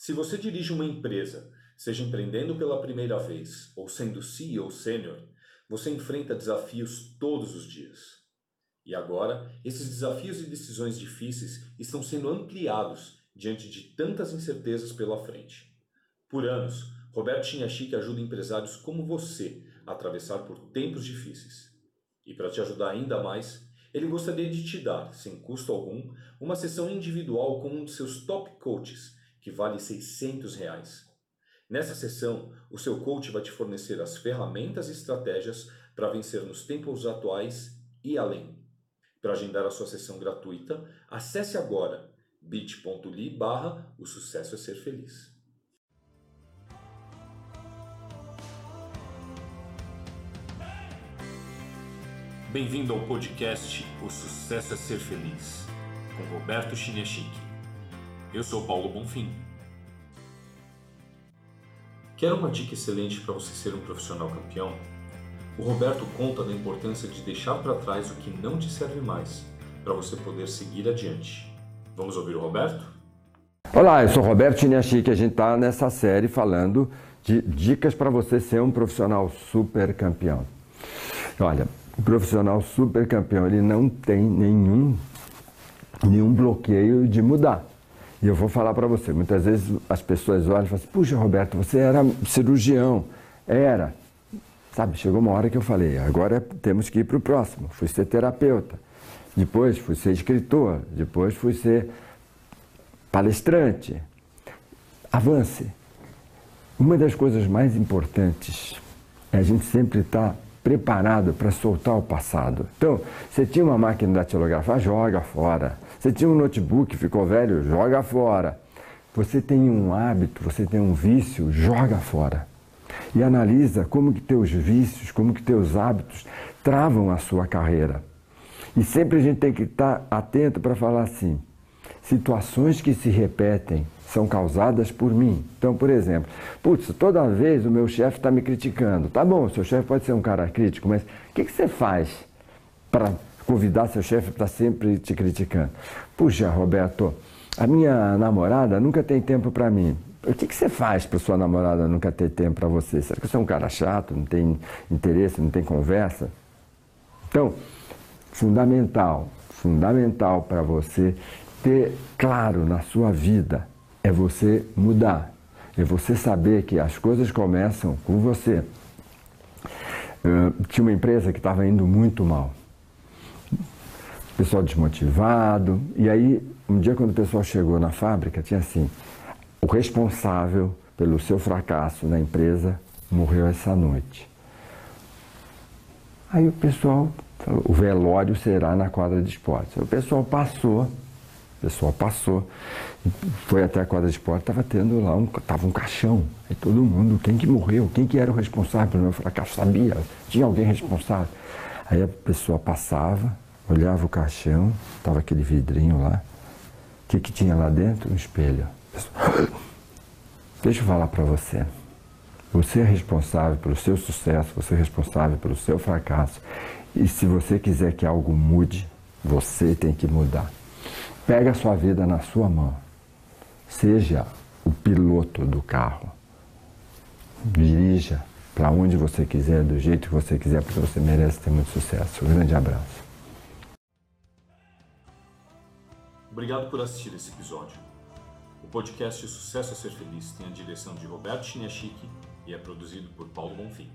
Se você dirige uma empresa, seja empreendendo pela primeira vez ou sendo CEO sênior, você enfrenta desafios todos os dias. E agora, esses desafios e decisões difíceis estão sendo ampliados diante de tantas incertezas pela frente. Por anos, Roberto Chinachique ajuda empresários como você a atravessar por tempos difíceis. E para te ajudar ainda mais, ele gostaria de te dar, sem custo algum, uma sessão individual com um de seus top coaches que vale 600 reais. Nessa sessão, o seu coach vai te fornecer as ferramentas e estratégias para vencer nos tempos atuais e além. Para agendar a sua sessão gratuita, acesse agora bit.ly barra o sucesso é ser feliz. Bem-vindo ao podcast O Sucesso é Ser Feliz, com Roberto Chiniachique. Eu sou Paulo Bonfim. Quer uma dica excelente para você ser um profissional campeão? O Roberto conta da importância de deixar para trás o que não te serve mais, para você poder seguir adiante. Vamos ouvir o Roberto? Olá, eu sou Roberto Chiniachique. A gente está nessa série falando de dicas para você ser um profissional super campeão. Olha, o profissional super campeão ele não tem nenhum nenhum bloqueio de mudar. E eu vou falar para você, muitas vezes as pessoas olham e falam assim, puxa Roberto, você era cirurgião. Era. Sabe, chegou uma hora que eu falei, agora temos que ir para o próximo. Fui ser terapeuta. Depois fui ser escritor. Depois fui ser palestrante. Avance. Uma das coisas mais importantes é a gente sempre estar tá preparado para soltar o passado. Então, você tinha uma máquina de datilografar, joga fora. Você tinha um notebook, ficou velho, joga fora. Você tem um hábito, você tem um vício, joga fora. E analisa como que teus vícios, como que teus hábitos travam a sua carreira. E sempre a gente tem que estar atento para falar assim: situações que se repetem são causadas por mim. Então, por exemplo, putz, toda vez o meu chefe está me criticando. Tá bom, seu chefe pode ser um cara crítico, mas o que, que você faz para convidar seu chefe para sempre te criticando. Puxa, Roberto, a minha namorada nunca tem tempo para mim. O que, que você faz para sua namorada nunca ter tempo para você? Será que você é um cara chato, não tem interesse, não tem conversa? Então, fundamental, fundamental para você ter claro na sua vida é você mudar, é você saber que as coisas começam com você. Uh, tinha uma empresa que estava indo muito mal pessoal desmotivado. E aí, um dia, quando o pessoal chegou na fábrica, tinha assim: o responsável pelo seu fracasso na empresa morreu essa noite. Aí o pessoal falou: o velório será na quadra de esportes. O pessoal passou. O pessoal passou, foi até a quadra de esporte, estava tendo lá um, tava um caixão. Aí todo mundo, quem que morreu, quem que era o responsável pelo meu fracasso, sabia, tinha alguém responsável. Aí a pessoa passava, olhava o caixão, estava aquele vidrinho lá. O que, que tinha lá dentro? Um espelho. Deixa eu falar para você. Você é responsável pelo seu sucesso, você é responsável pelo seu fracasso. E se você quiser que algo mude, você tem que mudar. Pega a sua vida na sua mão. Seja o piloto do carro. Dirija para onde você quiser, do jeito que você quiser, porque você merece ter muito sucesso. Um grande abraço. Obrigado por assistir esse episódio. O podcast Sucesso a Ser Feliz tem a direção de Roberto Chiniachique e é produzido por Paulo Bonfim.